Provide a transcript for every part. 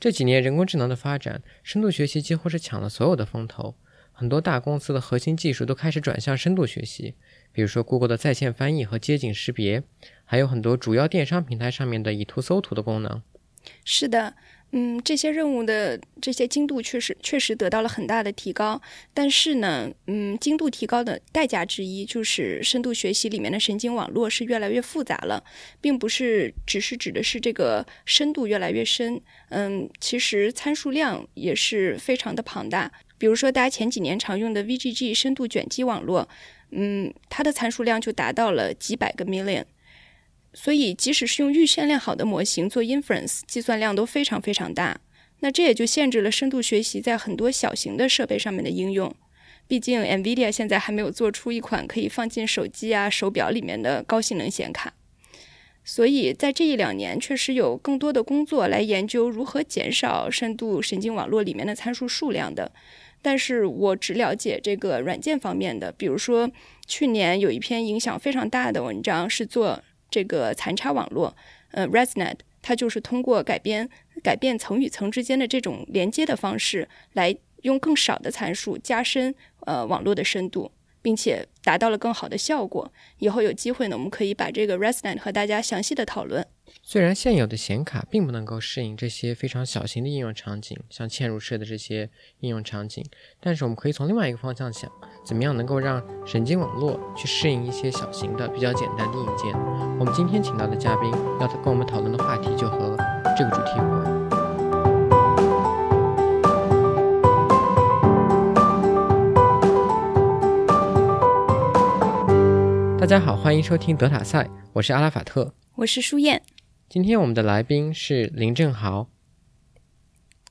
这几年人工智能的发展，深度学习几乎是抢了所有的风头。很多大公司的核心技术都开始转向深度学习，比如说 Google 的在线翻译和街景识别，还有很多主要电商平台上面的以图搜图的功能。是的。嗯，这些任务的这些精度确实确实得到了很大的提高，但是呢，嗯，精度提高的代价之一就是深度学习里面的神经网络是越来越复杂了，并不是只是指的是这个深度越来越深，嗯，其实参数量也是非常的庞大。比如说大家前几年常用的 VGG 深度卷积网络，嗯，它的参数量就达到了几百个 million。所以，即使是用预训练好的模型做 inference，计算量都非常非常大。那这也就限制了深度学习在很多小型的设备上面的应用。毕竟，NVIDIA 现在还没有做出一款可以放进手机啊、手表里面的高性能显卡。所以在这一两年，确实有更多的工作来研究如何减少深度神经网络里面的参数数量的。但是我只了解这个软件方面的，比如说去年有一篇影响非常大的文章是做。这个残差网络，呃，ResNet，它就是通过改编改变层与层之间的这种连接的方式，来用更少的参数加深呃网络的深度。并且达到了更好的效果。以后有机会呢，我们可以把这个 ResNet 和大家详细的讨论。虽然现有的显卡并不能够适应这些非常小型的应用场景，像嵌入式的这些应用场景，但是我们可以从另外一个方向想，怎么样能够让神经网络去适应一些小型的、比较简单的硬件？我们今天请到的嘉宾要跟我们讨论的话题就和这个主题有关。家好，欢迎收听德塔赛，我是阿拉法特，我是舒燕。今天我们的来宾是林正豪。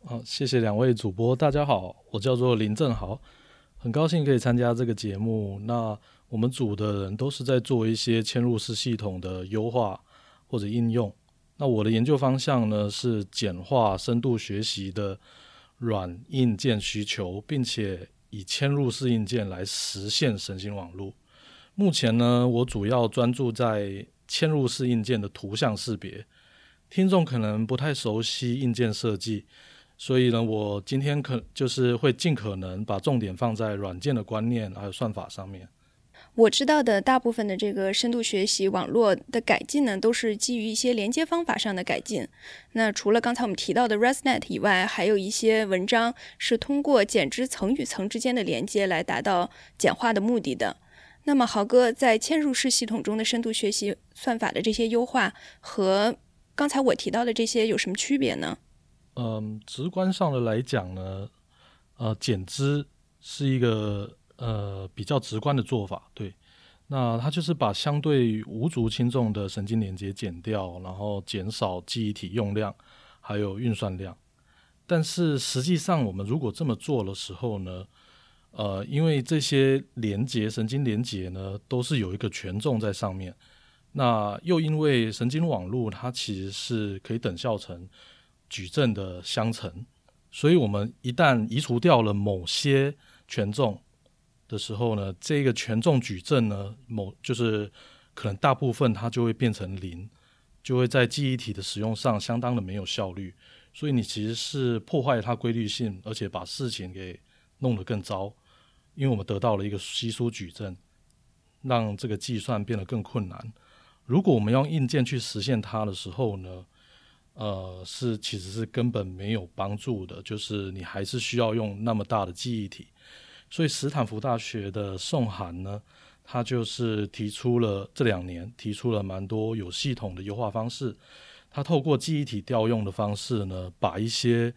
好，谢谢两位主播。大家好，我叫做林正豪，很高兴可以参加这个节目。那我们组的人都是在做一些嵌入式系统的优化或者应用。那我的研究方向呢是简化深度学习的软硬件需求，并且以嵌入式硬件来实现神经网络。目前呢，我主要专注在嵌入式硬件的图像识别。听众可能不太熟悉硬件设计，所以呢，我今天可就是会尽可能把重点放在软件的观念还有算法上面。我知道的大部分的这个深度学习网络的改进呢，都是基于一些连接方法上的改进。那除了刚才我们提到的 ResNet 以外，还有一些文章是通过剪枝层与层之间的连接来达到简化的目的的。那么，豪哥在嵌入式系统中的深度学习算法的这些优化，和刚才我提到的这些有什么区别呢？嗯，直观上的来讲呢，呃，剪枝是一个呃比较直观的做法。对，那它就是把相对无足轻重的神经连接剪掉，然后减少记忆体用量，还有运算量。但是实际上，我们如果这么做的时候呢？呃，因为这些连接神经连接呢，都是有一个权重在上面。那又因为神经网络它其实是可以等效成矩阵的相乘，所以我们一旦移除掉了某些权重的时候呢，这个权重矩阵呢，某就是可能大部分它就会变成零，就会在记忆体的使用上相当的没有效率。所以你其实是破坏它规律性，而且把事情给弄得更糟。因为我们得到了一个稀疏矩阵，让这个计算变得更困难。如果我们用硬件去实现它的时候呢，呃，是其实是根本没有帮助的，就是你还是需要用那么大的记忆体。所以斯坦福大学的宋涵呢，他就是提出了这两年提出了蛮多有系统的优化方式。他透过记忆体调用的方式呢，把一些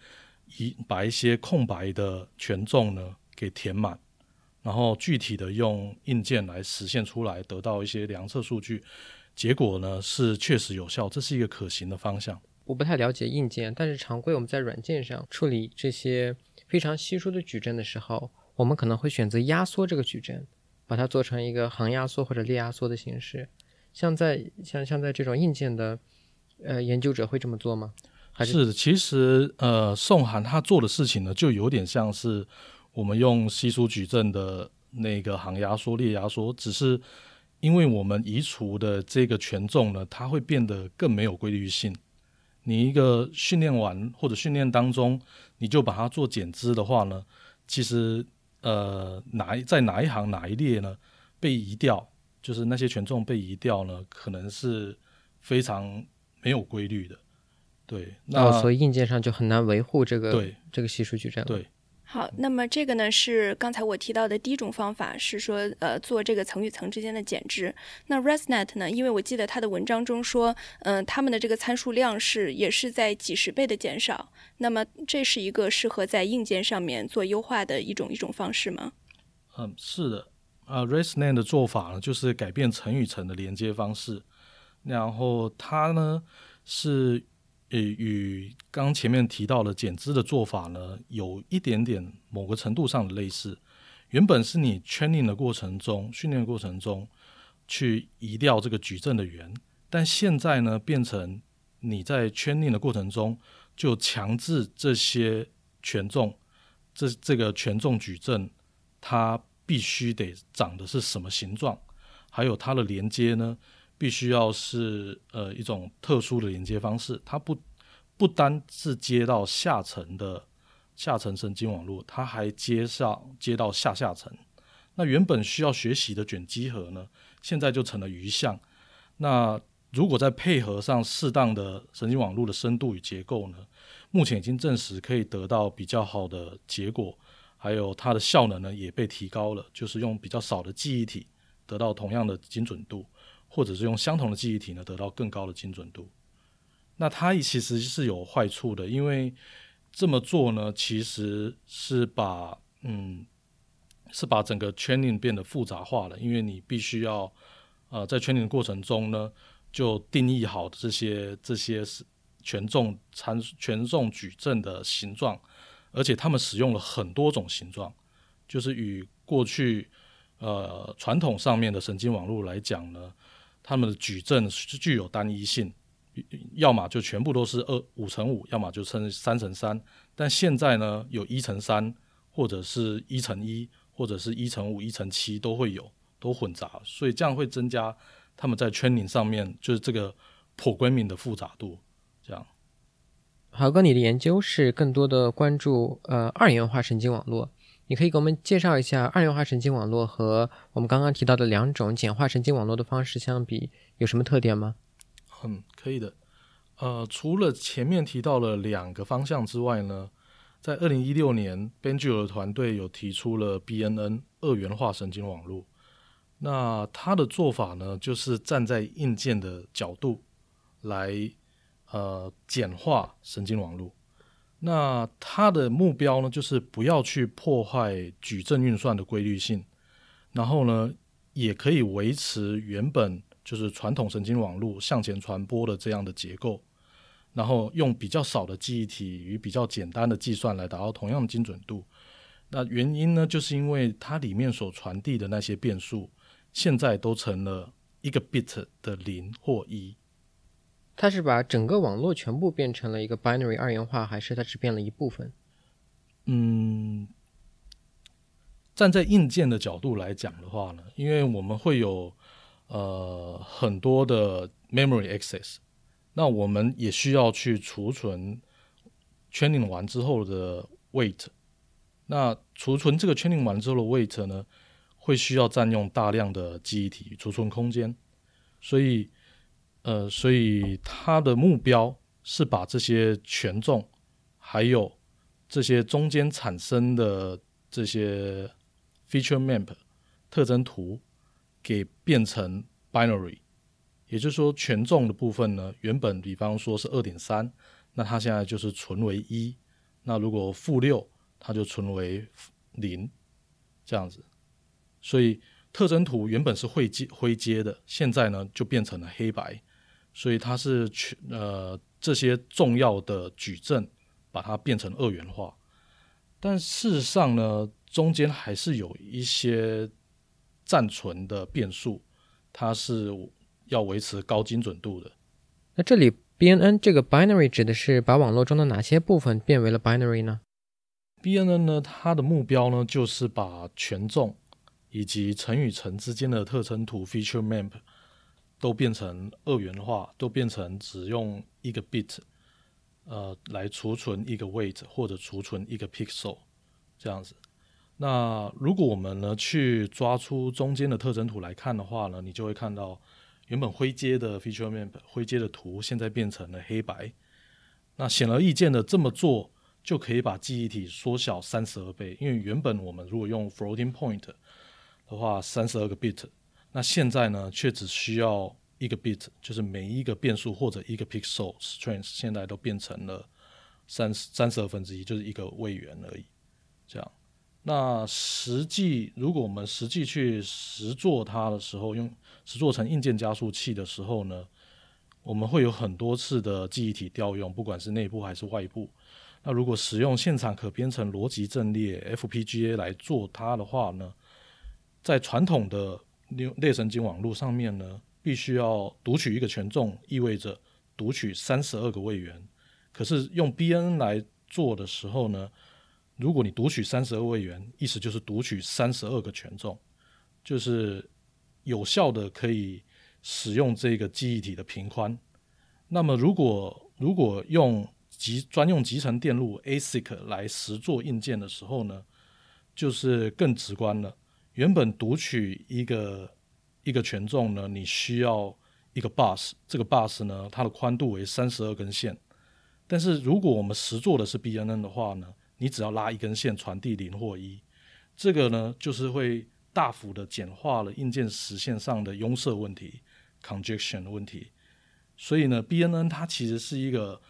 一把一些空白的权重呢给填满。然后具体的用硬件来实现出来，得到一些量测数据，结果呢是确实有效，这是一个可行的方向。我不太了解硬件，但是常规我们在软件上处理这些非常稀疏的矩阵的时候，我们可能会选择压缩这个矩阵，把它做成一个行压缩或者列压缩的形式。像在像像在这种硬件的呃研究者会这么做吗？还是，其实呃宋涵他做的事情呢，就有点像是。我们用稀疏矩阵的那个行压缩、列压缩，只是因为我们移除的这个权重呢，它会变得更没有规律性。你一个训练完或者训练当中，你就把它做减资的话呢，其实呃哪一在哪一行哪一列呢被移掉，就是那些权重被移掉呢，可能是非常没有规律的。对，那、哦，所以硬件上就很难维护这个对这个系数矩阵。对好，那么这个呢是刚才我提到的第一种方法，是说呃做这个层与层之间的减值。那 ResNet 呢，因为我记得它的文章中说，嗯、他们的这个参数量是也是在几十倍的减少。那么这是一个适合在硬件上面做优化的一种一种方式吗？嗯，是的，呃，ResNet 的做法呢，就是改变层与层的连接方式，然后它呢是呃与刚前面提到的减脂的做法呢，有一点点某个程度上的类似。原本是你 training 的过程中，训练过程中去移掉这个矩阵的圆，但现在呢变成你在 training 的过程中就强制这些权重，这这个权重矩阵它必须得长的是什么形状，还有它的连接呢，必须要是呃一种特殊的连接方式，它不不单是接到下层的下层神经网络，它还接上接到下下层。那原本需要学习的卷积核呢，现在就成了余项。那如果再配合上适当的神经网络的深度与结构呢，目前已经证实可以得到比较好的结果。还有它的效能呢也被提高了，就是用比较少的记忆体得到同样的精准度，或者是用相同的记忆体呢得到更高的精准度。那它其实是有坏处的，因为这么做呢其实是把嗯是把整个 training 变得复杂化了，因为你必须要呃在 training 的过程中呢就定义好这些这些是权重参权重矩阵的形状。而且他们使用了很多种形状，就是与过去呃传统上面的神经网络来讲呢，他们的矩阵是具有单一性，要么就全部都是二五乘五，要么就乘三乘三。但现在呢，有一乘三，或者是一乘一，或者是一乘五、一乘七都会有，都混杂，所以这样会增加他们在圈 r 上面就是这个 programming 的复杂度，这样。豪哥，你的研究是更多的关注呃二元化神经网络，你可以给我们介绍一下二元化神经网络和我们刚刚提到的两种简化神经网络的方式相比有什么特点吗？嗯，可以的。呃，除了前面提到了两个方向之外呢，在二零一六年 b e n j u 的团队有提出了 BNN 二元化神经网络。那他的做法呢，就是站在硬件的角度来。呃，简化神经网络，那它的目标呢，就是不要去破坏矩阵运算的规律性，然后呢，也可以维持原本就是传统神经网络向前传播的这样的结构，然后用比较少的记忆体与比较简单的计算来达到同样的精准度。那原因呢，就是因为它里面所传递的那些变数，现在都成了一个 bit 的零或一。它是把整个网络全部变成了一个 binary 二元化，还是它只变了一部分？嗯，站在硬件的角度来讲的话呢，因为我们会有呃很多的 memory access，那我们也需要去储存 training 完之后的 weight。那储存这个 training 完之后的 weight 呢，会需要占用大量的记忆体储存空间，所以。呃，所以它的目标是把这些权重，还有这些中间产生的这些 feature map 特征图，给变成 binary。也就是说，权重的部分呢，原本比方说是二点三，那它现在就是存为一。那如果负六，它就存为零，这样子。所以特征图原本是灰阶灰阶的，现在呢就变成了黑白。所以它是全呃这些重要的矩阵，把它变成二元化，但事实上呢，中间还是有一些暂存的变数，它是要维持高精准度的。那这里 BNN 这个 binary 指的是把网络中的哪些部分变为了 binary 呢？BNN 呢，它的目标呢就是把权重以及层与层之间的特征图 feature map。都变成二元化，都变成只用一个 bit，呃来储存一个 weight 或者储存一个 pixel 这样子。那如果我们呢去抓出中间的特征图来看的话呢，你就会看到原本灰阶的 feature map 灰阶的图现在变成了黑白。那显而易见的这么做就可以把记忆体缩小三十二倍，因为原本我们如果用 floating point 的话，三十二个 bit，那现在呢却只需要一个 bit，就是每一个变数或者一个 pixel strength，现在都变成了三三十二分之一，就是一个位元而已，这样。那实际，如果我们实际去实做它的时候，用实做成硬件加速器的时候呢，我们会有很多次的记忆体调用，不管是内部还是外部。那如果使用现场可编程逻辑阵列 FPGA 来做它的话呢，在传统的类类神经网络上面呢，必须要读取一个权重，意味着读取三十二个位元。可是用 BNN 来做的时候呢？如果你读取三十二位元，意思就是读取三十二个权重，就是有效的可以使用这个记忆体的频宽。那么，如果如果用集专用集成电路 ASIC 来实做硬件的时候呢，就是更直观了。原本读取一个一个权重呢，你需要一个 bus，这个 bus 呢，它的宽度为三十二根线。但是如果我们实做的是 BNN 的话呢？你只要拉一根线传递零或一，这个呢就是会大幅的简化了硬件实现上的拥塞问题 （congestion 的问题）。所以呢，BNN 它其实是一个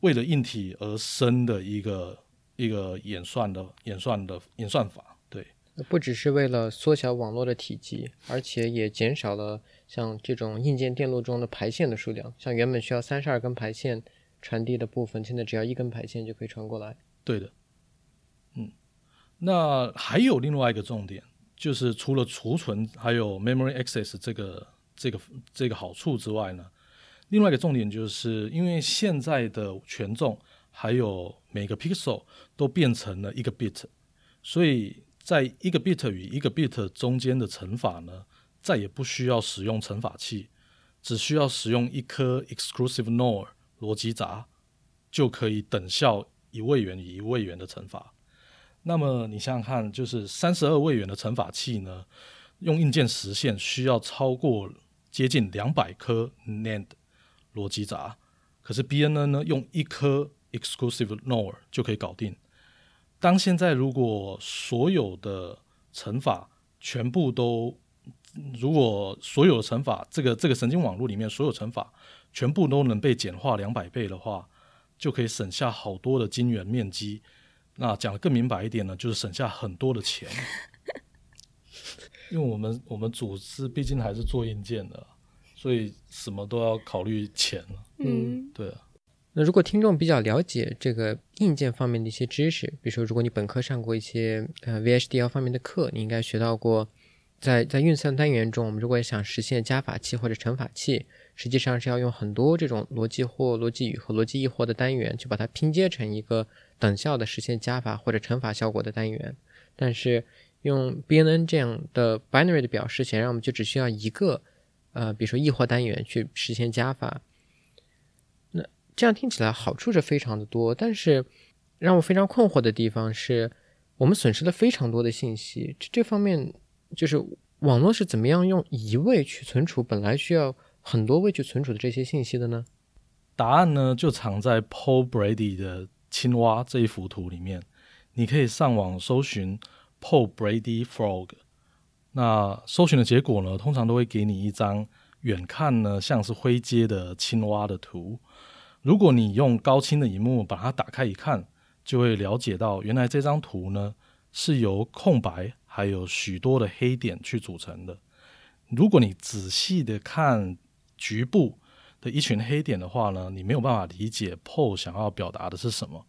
为了硬体而生的一个一个演算的演算的演算法。不只是为了缩小网络的体积，而且也减少了像这种硬件电路中的排线的数量。像原本需要三十二根排线传递的部分，现在只要一根排线就可以传过来。对的。嗯那还有另外一个重点，就是除了储存还有 memory access 这个这个这个好处之外呢，另外一个重点就是因为现在的权重还有每个 pixel 都变成了一个 bit，所以在一个 bit 与一个 bit 中间的乘法呢，再也不需要使用乘法器，只需要使用一颗 exclusive NOR 逻辑闸，就可以等效一位元与一位元的乘法。那么你想想看，就是三十二位元的乘法器呢，用硬件实现需要超过接近两百颗 NAND 逻辑闸，可是 BNN 呢，用一颗 exclusive NOR 就可以搞定。当现在如果所有的乘法全部都，如果所有的乘法这个这个神经网络里面所有乘法全部都能被简化两百倍的话，就可以省下好多的晶圆面积。那讲的更明白一点呢，就是省下很多的钱，因为我们我们组织毕竟还是做硬件的，所以什么都要考虑钱嗯，对啊。那如果听众比较了解这个硬件方面的一些知识，比如说如果你本科上过一些呃 VHDL 方面的课，你应该学到过，在在运算单元中，我们如果想实现加法器或者乘法器，实际上是要用很多这种逻辑或逻辑语和逻辑异或的单元去把它拼接成一个。等效的实现加法或者乘法效果的单元，但是用 BNN 这样的 binary 的表示，显然我们就只需要一个，呃，比如说异或单元去实现加法。这样听起来好处是非常的多，但是让我非常困惑的地方是，我们损失了非常多的信息。这这方面就是网络是怎么样用一位去存储本来需要很多位去存储的这些信息的呢？答案呢就藏在 Paul Brady 的。青蛙这一幅图里面，你可以上网搜寻 Paul Brady Frog。那搜寻的结果呢，通常都会给你一张远看呢像是灰阶的青蛙的图。如果你用高清的荧幕把它打开一看，就会了解到原来这张图呢是由空白还有许多的黑点去组成的。如果你仔细的看局部，的一群黑点的话呢，你没有办法理解 Paul 想要表达的是什么。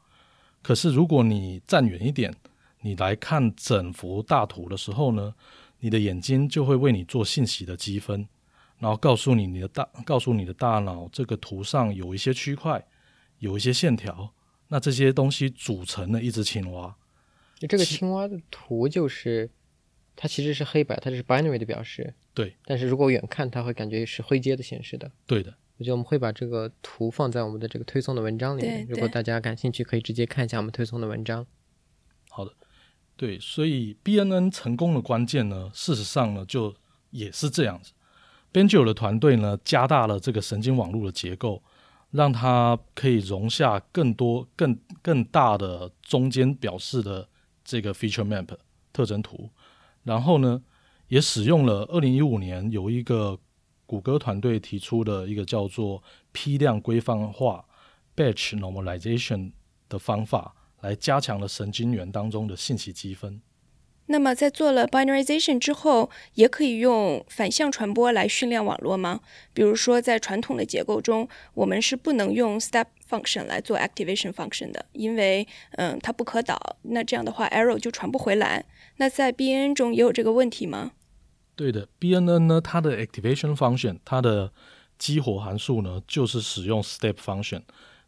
可是如果你站远一点，你来看整幅大图的时候呢，你的眼睛就会为你做信息的积分，然后告诉你你的大，告诉你的大脑，这个图上有一些区块，有一些线条，那这些东西组成了一只青蛙。这个青蛙的图就是，它其实是黑白，它是 binary 的表示。对。但是如果远看，它会感觉是灰阶的显示的。对的。我觉得我们会把这个图放在我们的这个推送的文章里面，如果大家感兴趣，可以直接看一下我们推送的文章。好的，对，所以 BNN 成功的关键呢，事实上呢，就也是这样子。Benjo 的团队呢，加大了这个神经网络的结构，让它可以容下更多、更更大的中间表示的这个 feature map 特征图。然后呢，也使用了二零一五年有一个谷歌团队提出的一个叫做批量规范化 batch normalization 的方法。来加强了神经元当中的信息积分。那么，在做了 binarization 之后，也可以用反向传播来训练网络吗？比如说，在传统的结构中，我们是不能用 step function 来做 activation function 的，因为嗯，它不可导。那这样的话，error 就传不回来。那在 BNN 中也有这个问题吗？对的，BNN 呢，它的 activation function，它的激活函数呢，就是使用 step function。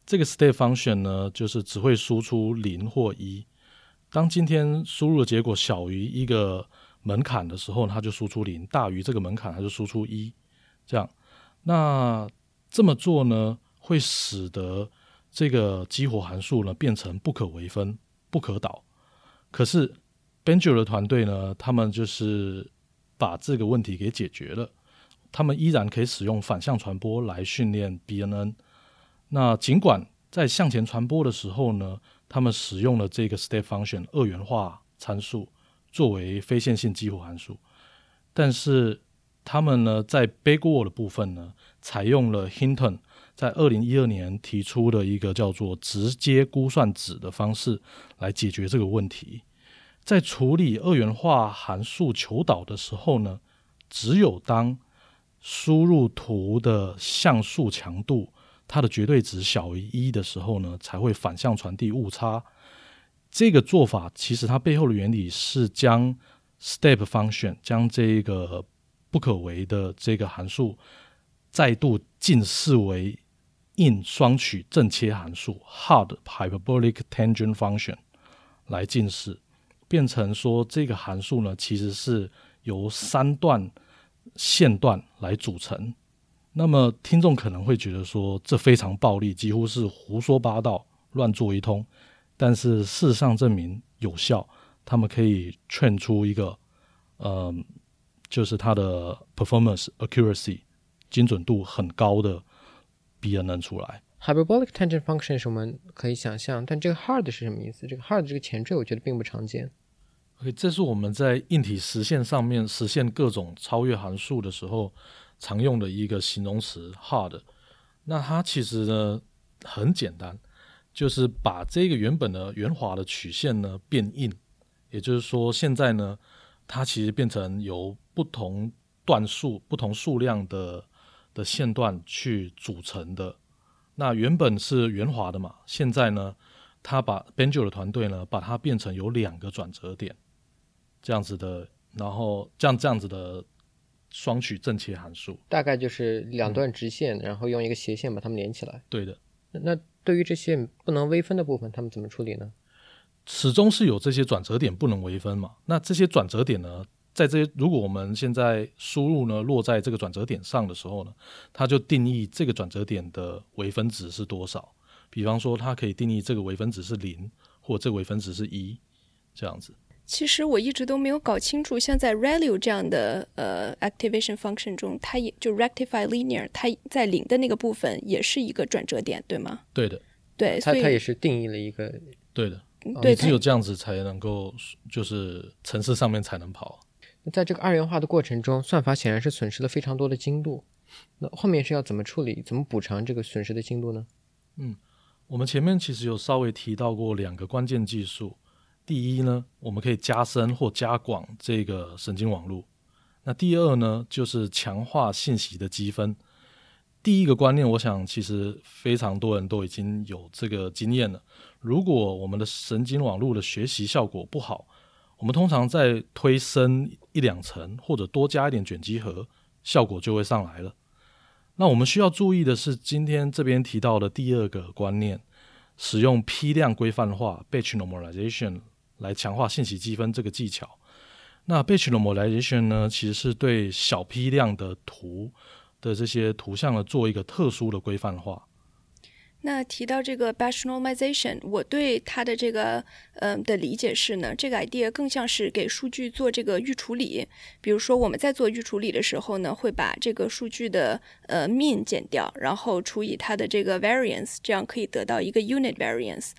这个 step function 呢，就是只会输出零或一。当今天输入的结果小于一个门槛的时候，它就输出零；大于这个门槛，它就输出一。这样，那这么做呢，会使得这个激活函数呢变成不可微分、不可导。可是 Benjo 的团队呢，他们就是把这个问题给解决了。他们依然可以使用反向传播来训练 BNN。那尽管在向前传播的时候呢，他们使用了这个 step function 二元化参数作为非线性激活函数，但是他们呢在 backward 的部分呢，采用了 Hinton 在二零一二年提出的一个叫做直接估算值的方式来解决这个问题。在处理二元化函数求导的时候呢，只有当输入图的像素强度它的绝对值小于一的时候呢，才会反向传递误差。这个做法其实它背后的原理是将 step function 将这个不可为的这个函数再度近似为 in 双曲正切函数 hard hyperbolic tangent function 来近似，变成说这个函数呢其实是由三段线段来组成。那么，听众可能会觉得说这非常暴力，几乎是胡说八道、乱做一通。但是事实上证明有效，他们可以劝出一个，嗯，就是它的 performance accuracy 精准度很高的 BNN 出来。Hyperbolic tangent function 是我们可以想象，但这个 hard 是什么意思？这个 hard 这个前缀我觉得并不常见。OK，这是我们在硬体实现上面实现各种超越函数的时候。常用的一个形容词 hard，那它其实呢很简单，就是把这个原本的圆滑的曲线呢变硬，也就是说现在呢它其实变成由不同段数、不同数量的的线段去组成的。那原本是圆滑的嘛，现在呢它把 Benjo 的团队呢把它变成有两个转折点这样子的，然后这样这样子的。双曲正切函数大概就是两段直线，嗯、然后用一个斜线把它们连起来。对的。那对于这些不能微分的部分，他们怎么处理呢？始终是有这些转折点不能微分嘛。那这些转折点呢，在这些如果我们现在输入呢落在这个转折点上的时候呢，它就定义这个转折点的微分值是多少。比方说，它可以定义这个微分值是零，或这个微分值是一，这样子。其实我一直都没有搞清楚，像在 ReLU 这样的呃 activation function 中，它也就 rectify linear，它在零的那个部分也是一个转折点，对吗？对的，对，它它也是定义了一个对的，对，只有这样子才能够就是城市上面才能跑。那在这个二元化的过程中，算法显然是损失了非常多的精度。那后面是要怎么处理、怎么补偿这个损失的精度呢？嗯，我们前面其实有稍微提到过两个关键技术。第一呢，我们可以加深或加广这个神经网络。那第二呢，就是强化信息的积分。第一个观念，我想其实非常多人都已经有这个经验了。如果我们的神经网络的学习效果不好，我们通常在推深一两层或者多加一点卷积核，效果就会上来了。那我们需要注意的是，今天这边提到的第二个观念，使用批量规范化 （batch normalization）。来强化信息积分这个技巧。那 batch normalization 呢，其实是对小批量的图的这些图像呢做一个特殊的规范化。那提到这个 batch normalization，我对它的这个嗯、的理解是呢，这个 idea 更像是给数据做这个预处理。比如说我们在做预处理的时候呢，会把这个数据的呃 mean 减掉，然后除以它的这个 variance，这样可以得到一个 unit variance。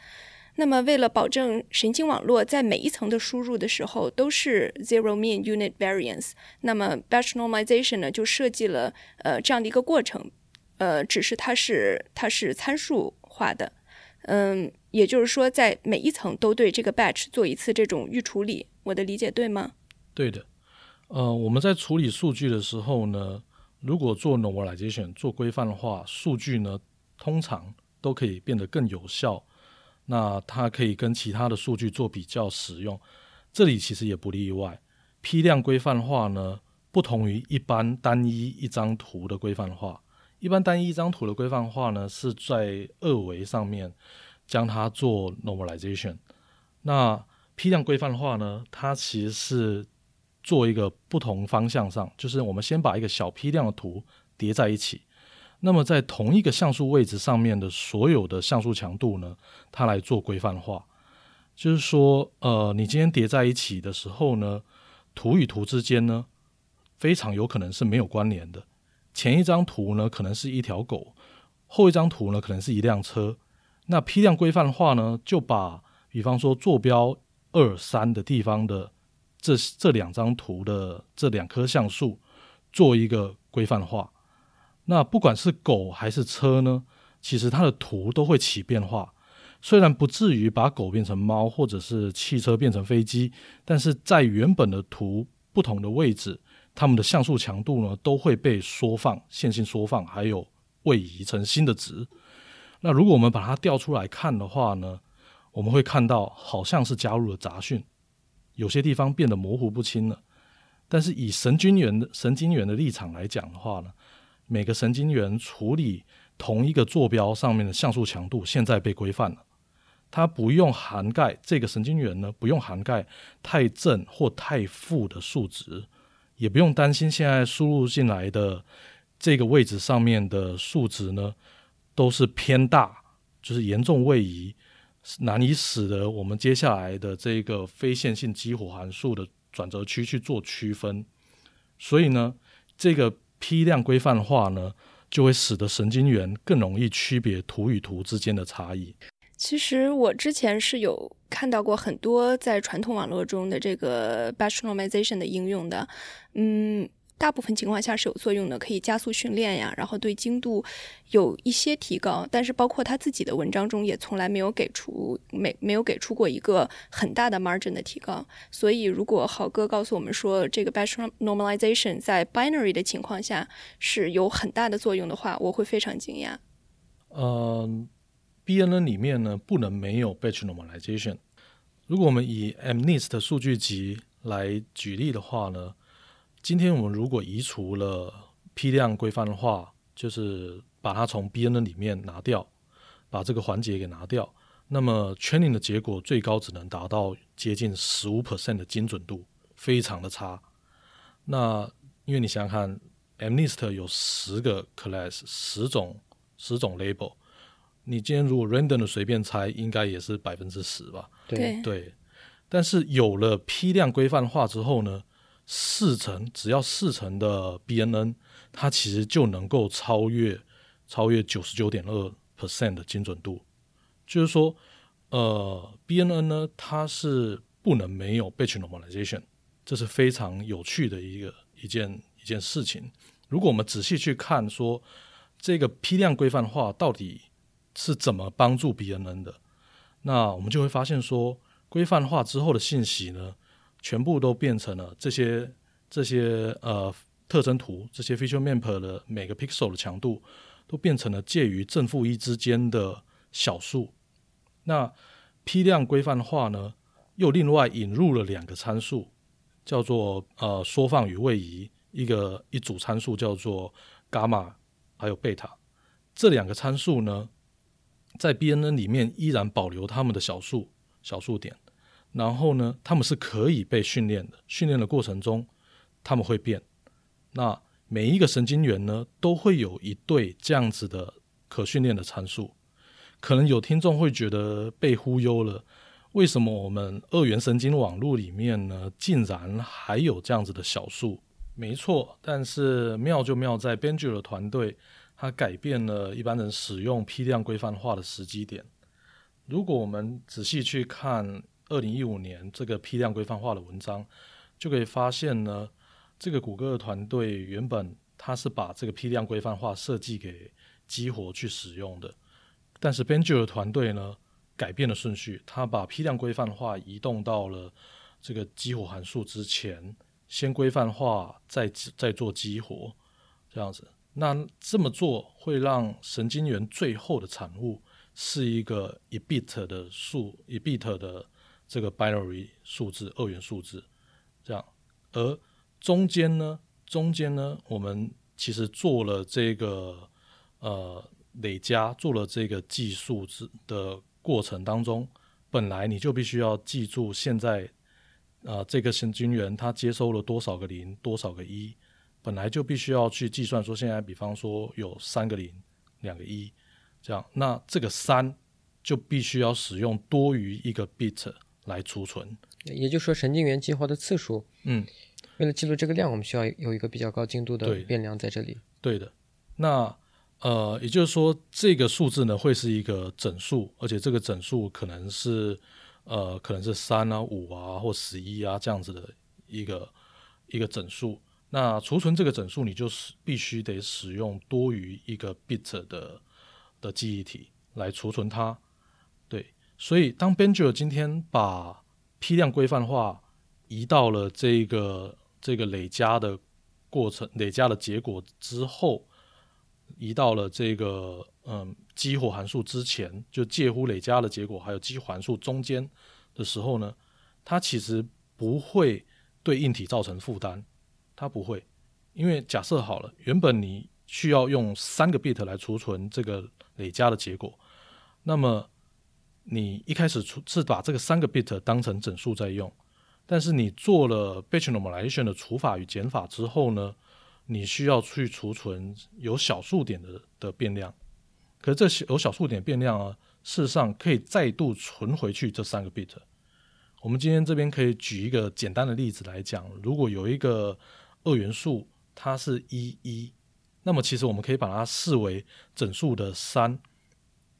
那么，为了保证神经网络在每一层的输入的时候都是 zero mean unit variance，那么 batch normalization 呢就设计了呃这样的一个过程。呃，只是它是它是参数化的，嗯，也就是说，在每一层都对这个 batch 做一次这种预处理，我的理解对吗？对的，呃，我们在处理数据的时候呢，如果做 normalization 做规范的话，数据呢通常都可以变得更有效，那它可以跟其他的数据做比较使用，这里其实也不例外。批量规范化呢，不同于一般单一一张图的规范化。一般单一一张图的规范化呢，是在二维上面将它做 normalization。那批量规范化呢，它其实是做一个不同方向上，就是我们先把一个小批量的图叠在一起，那么在同一个像素位置上面的所有的像素强度呢，它来做规范化。就是说，呃，你今天叠在一起的时候呢，图与图之间呢，非常有可能是没有关联的。前一张图呢，可能是一条狗；后一张图呢，可能是一辆车。那批量规范化呢，就把比方说坐标二三的地方的这这两张图的这两颗像素做一个规范化。那不管是狗还是车呢，其实它的图都会起变化。虽然不至于把狗变成猫，或者是汽车变成飞机，但是在原本的图不同的位置。它们的像素强度呢，都会被缩放、线性缩放，还有位移成新的值。那如果我们把它调出来看的话呢，我们会看到好像是加入了杂讯，有些地方变得模糊不清了。但是以神经元的神经元的立场来讲的话呢，每个神经元处理同一个坐标上面的像素强度，现在被规范了。它不用涵盖这个神经元呢，不用涵盖太正或太负的数值。也不用担心，现在输入进来的这个位置上面的数值呢，都是偏大，就是严重位移，难以使得我们接下来的这个非线性激活函数的转折区去做区分。所以呢，这个批量规范化呢，就会使得神经元更容易区别图与图之间的差异。其实我之前是有看到过很多在传统网络中的这个 batch normalization 的应用的，嗯，大部分情况下是有作用的，可以加速训练呀，然后对精度有一些提高。但是包括他自己的文章中也从来没有给出没没有给出过一个很大的 margin 的提高。所以如果豪哥告诉我们说这个 batch normalization 在 binary 的情况下是有很大的作用的话，我会非常惊讶。嗯。BNN 里面呢，不能没有 batch normalization。如果我们以 MNIST 数据集来举例的话呢，今天我们如果移除了批量规范化，就是把它从 BNN 里面拿掉，把这个环节给拿掉，那么 training 的结果最高只能达到接近十五 percent 的精准度，非常的差。那因为你想想看，MNIST 有十个 class，十种十种 label。你今天如果 random 的随便猜，应该也是百分之十吧？对对。但是有了批量规范化之后呢，四成只要四成的 BNN，它其实就能够超越超越九十九点二 percent 的精准度。就是说，呃，BNN 呢，它是不能没有 batch normalization，这是非常有趣的一个一件一件事情。如果我们仔细去看，说这个批量规范化到底。是怎么帮助 BNN 的？那我们就会发现说，规范化之后的信息呢，全部都变成了这些这些呃特征图，这些 feature map 的每个 pixel 的强度都变成了介于正负一之间的小数。那批量规范化呢，又另外引入了两个参数，叫做呃缩放与位移，一个一组参数叫做伽马，还有贝塔，这两个参数呢。在 BNN 里面依然保留它们的小数小数点，然后呢，他们是可以被训练的。训练的过程中，他们会变。那每一个神经元呢都会有一对这样子的可训练的参数。可能有听众会觉得被忽悠了，为什么我们二元神经网络里面呢，竟然还有这样子的小数？没错，但是妙就妙在 Benji 的团队，它改变了一般人使用批量规范化的时机点。如果我们仔细去看二零一五年这个批量规范化的文章，就可以发现呢，这个谷歌的团队原本它是把这个批量规范化设计给激活去使用的，但是 Benji 的团队呢改变了顺序，他把批量规范化移动到了这个激活函数之前。先规范化，再再做激活，这样子。那这么做会让神经元最后的产物是一个一 bit 的数，一 bit 的这个 binary 数字，二元数字，这样。而中间呢，中间呢，我们其实做了这个呃累加，做了这个计数字的过程当中，本来你就必须要记住现在。啊，这个神经元它接收了多少个零，多少个一，本来就必须要去计算。说现在，比方说有三个零，两个一，这样，那这个三就必须要使用多于一个 bit 来储存。也就是说，神经元激活的次数，嗯，为了记录这个量，我们需要有一个比较高精度的变量在这里。对的。那呃，也就是说，这个数字呢会是一个整数，而且这个整数可能是。呃，可能是三啊、五啊或十一啊这样子的一个一个整数。那储存这个整数，你就是必须得使用多于一个 bit 的的记忆体来储存它。所以当 Benji 今天把批量规范化移到了这个这个累加的过程、累加的结果之后，移到了这个。嗯，激活函数之前就介乎累加的结果，还有激活函数中间的时候呢，它其实不会对硬体造成负担，它不会，因为假设好了，原本你需要用三个 bit 来储存这个累加的结果，那么你一开始储是把这个三个 bit 当成整数在用，但是你做了 batch normalization 的除法与减法之后呢，你需要去储存有小数点的的变量。可是这些有小数点变量啊，事实上可以再度存回去这三个 bit。我们今天这边可以举一个简单的例子来讲，如果有一个二元数，它是一一，那么其实我们可以把它视为整数的三，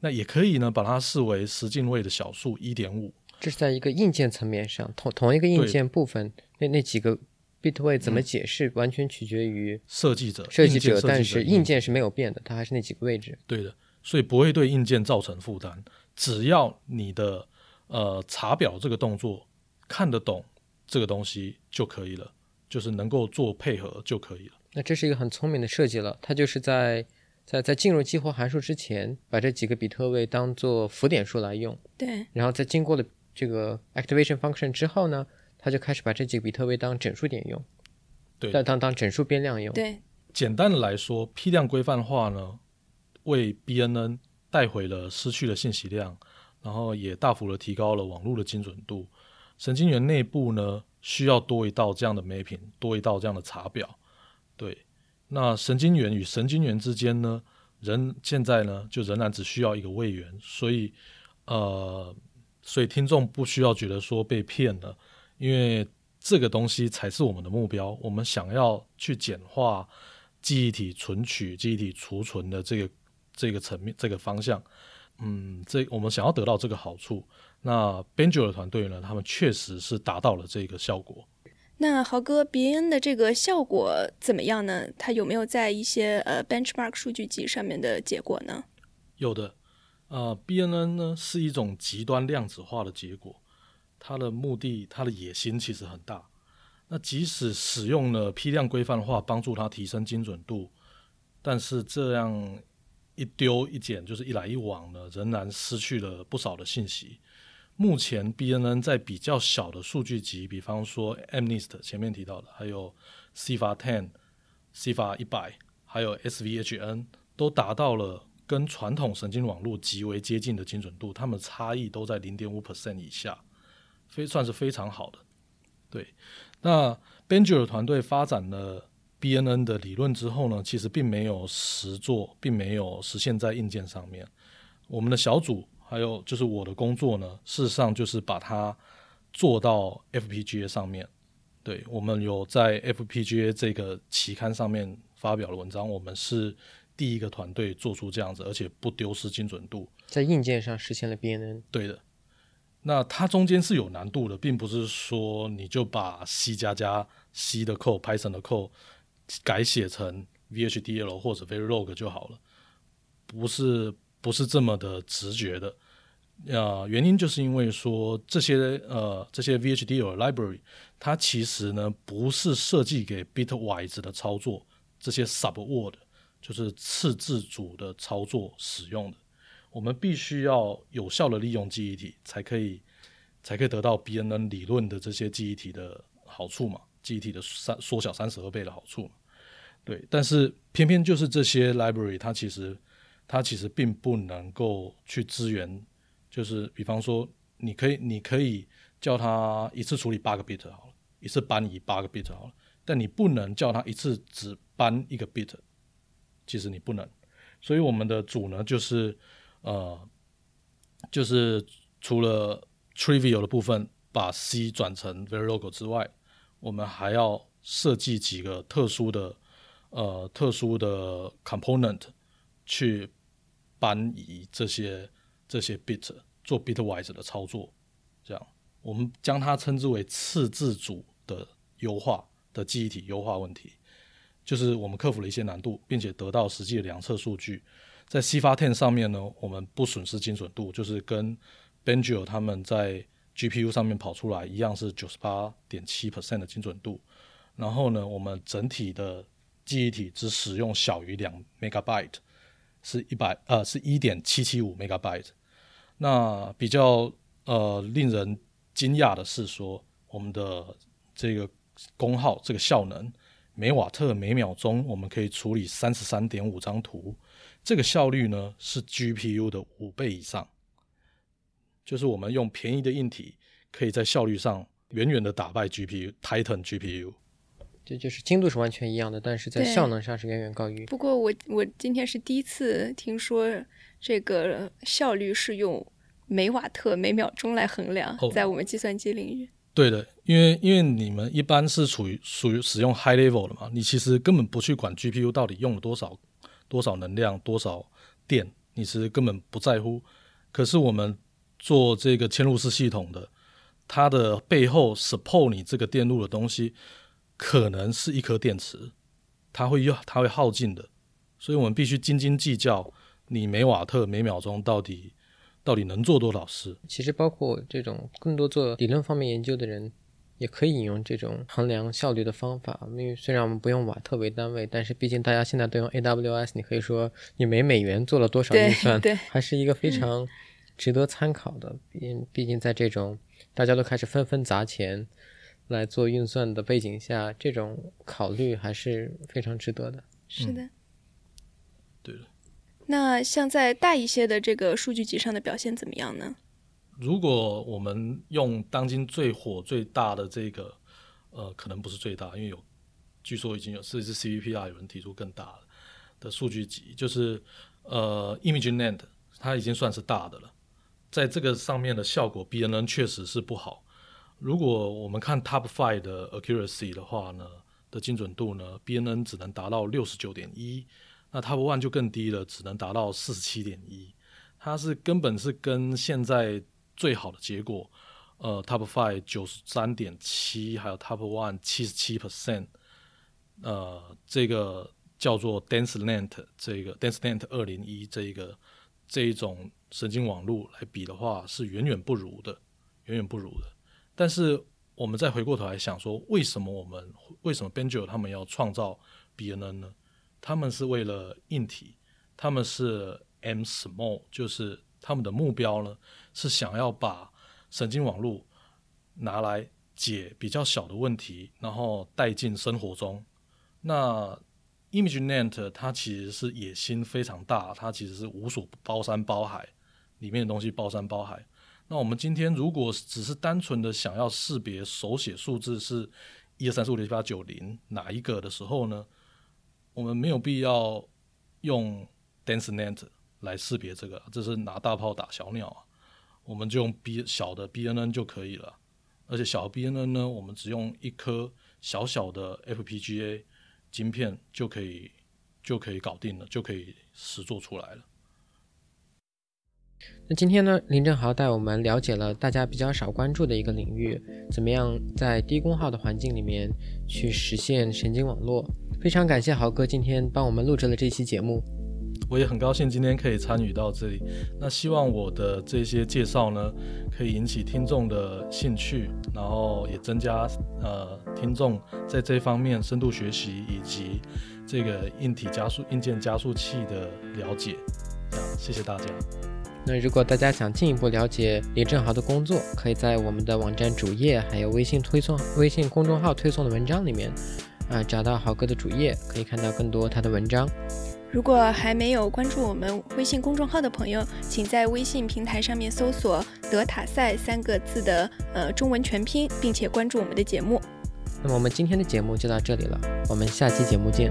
那也可以呢把它视为十进位的小数一点五。这是在一个硬件层面上，同同一个硬件部分，那那几个 bit 位怎么解释，完全取决于设计者。设计者，但是硬件是没有变的，它还是那几个位置。对的。所以不会对硬件造成负担，只要你的呃查表这个动作看得懂这个东西就可以了，就是能够做配合就可以了。那这是一个很聪明的设计了，它就是在在在进入激活函数之前，把这几个比特位当做浮点数来用。对。然后在经过了这个 activation function 之后呢，它就开始把这几个比特位当整数点用。对。当当整数变量用。对。简单的来说，批量规范化呢。为 BNN 带回了失去的信息量，然后也大幅的提高了网络的精准度。神经元内部呢，需要多一道这样的 mapping，多一道这样的查表。对，那神经元与神经元之间呢，仍现在呢，就仍然只需要一个位元。所以，呃，所以听众不需要觉得说被骗了，因为这个东西才是我们的目标。我们想要去简化记忆体存取、记忆体储存的这个。这个层面，这个方向，嗯，这我们想要得到这个好处，那 Benjo 的团队呢，他们确实是达到了这个效果。那豪哥，BN 的这个效果怎么样呢？它有没有在一些呃 benchmark 数据集上面的结果呢？有的，呃，BNN 呢是一种极端量子化的结果，它的目的，它的野心其实很大。那即使使用了批量规范化帮助它提升精准度，但是这样。一丢一捡就是一来一往的，仍然失去了不少的信息。目前 BNN 在比较小的数据集，比方说 MNIST 前面提到的，还有 CIFAR ten、CIFAR 一百，还有 SVHN，都达到了跟传统神经网络极为接近的精准度，它们差异都在零点五 percent 以下，非算是非常好的。对，那 Benji 的团队发展了 BNN 的理论之后呢，其实并没有实做，并没有实现在硬件上面。我们的小组还有就是我的工作呢，事实上就是把它做到 FPGA 上面。对我们有在 FPGA 这个期刊上面发表了文章，我们是第一个团队做出这样子，而且不丢失精准度，在硬件上实现了 BNN。对的。那它中间是有难度的，并不是说你就把 C 加加 C 的 code、Python 的 code 改写成 VHDL 或者 Verilog 就好了，不是不是这么的直觉的。呃，原因就是因为说这些呃这些 VHDL library 它其实呢不是设计给 bitwise 的操作，这些 subword 就是次自主的操作使用的。我们必须要有效的利用记忆体，才可以才可以得到 BNN 理论的这些记忆体的好处嘛？记忆体的三缩小三十二倍的好处嘛？对，但是偏偏就是这些 library 它其实它其实并不能够去支援，就是比方说你可以你可以叫它一次处理八个 bit 好了，一次搬移八个 bit 好了，但你不能叫它一次只搬一个 bit，其实你不能。所以我们的组呢就是。呃，就是除了 trivial 的部分把 C 转成 Verilog 之外，我们还要设计几个特殊的呃特殊的 component 去搬移这些这些 bit 做 bitwise 的操作，这样我们将它称之为次字组的优化的记忆体优化问题，就是我们克服了一些难度，并且得到实际的量测数据。在 C 发 ten 上面呢，我们不损失精准度，就是跟 Benjo 他们在 GPU 上面跑出来一样，是九十八点七 percent 的精准度。然后呢，我们整体的记忆体只使用小于两 megabyte，是一百呃是一点七七五 megabyte。那比较呃令人惊讶的是说，我们的这个功耗这个效能每瓦特每秒钟，我们可以处理三十三点五张图。这个效率呢是 GPU 的五倍以上，就是我们用便宜的硬体，可以在效率上远远的打败 GPU Titan GPU。这就是精度是完全一样的，但是在效能上是远远高于。不过我我今天是第一次听说这个效率是用每瓦特每秒钟来衡量，在我们计算机领域。对的，因为因为你们一般是处于属于使用 high level 的嘛，你其实根本不去管 GPU 到底用了多少。多少能量，多少电，你是根本不在乎。可是我们做这个嵌入式系统的，它的背后 support 你这个电路的东西，可能是一颗电池，它会用，它会耗尽的。所以我们必须斤斤计较，你每瓦特每秒钟到底到底能做多少事。其实包括这种更多做理论方面研究的人。也可以引用这种衡量效率的方法，因为虽然我们不用瓦特为单位，但是毕竟大家现在都用 AWS，你可以说你每美元做了多少预算，还是一个非常值得参考的。毕毕竟在这种大家都开始纷纷砸钱来做运算的背景下，这种考虑还是非常值得的。是的，对的。那像在大一些的这个数据集上的表现怎么样呢？如果我们用当今最火最大的这个，呃，可能不是最大，因为有据说已经有甚至 CVPR 有人提出更大的的数据集，就是呃，ImageNet 它已经算是大的了，在这个上面的效果，BNN 确实是不好。如果我们看 Top Five 的 Accuracy 的话呢，的精准度呢，BNN 只能达到六十九点一，那 Top One 就更低了，只能达到四十七点一，它是根本是跟现在最好的结果，呃，Top Five 九十三点七，还有 Top One 七十七 percent，呃，这个叫做 DenseNet 这个 DenseNet 二零一这一个这一种神经网络来比的话，是远远不如的，远远不如的。但是我们再回过头来想说，为什么我们为什么 Benjo 他们要创造 BNN 呢？他们是为了硬体，他们是 M Small，就是他们的目标呢？是想要把神经网络拿来解比较小的问题，然后带进生活中。那 ImageNet 它其实是野心非常大，它其实是无所包山包海，里面的东西包山包海。那我们今天如果只是单纯的想要识别手写数字是一二三四五六七八九零哪一个的时候呢，我们没有必要用 DenseNet 来识别这个，这是拿大炮打小鸟啊。我们就用 B 小的 BNN 就可以了，而且小 BNN 呢，我们只用一颗小小的 FPGA 晶片就可以就可以搞定了，就可以实做出来了。那今天呢，林正豪带我们了解了大家比较少关注的一个领域，怎么样在低功耗的环境里面去实现神经网络。非常感谢豪哥今天帮我们录制了这期节目。我也很高兴今天可以参与到这里。那希望我的这些介绍呢，可以引起听众的兴趣，然后也增加呃听众在这方面深度学习以及这个硬体加速、硬件加速器的了解。谢谢大家。那如果大家想进一步了解李正豪的工作，可以在我们的网站主页，还有微信推送、微信公众号推送的文章里面，啊，找到豪哥的主页，可以看到更多他的文章。如果还没有关注我们微信公众号的朋友，请在微信平台上面搜索“德塔赛”三个字的呃中文全拼，并且关注我们的节目。那么我们今天的节目就到这里了，我们下期节目见。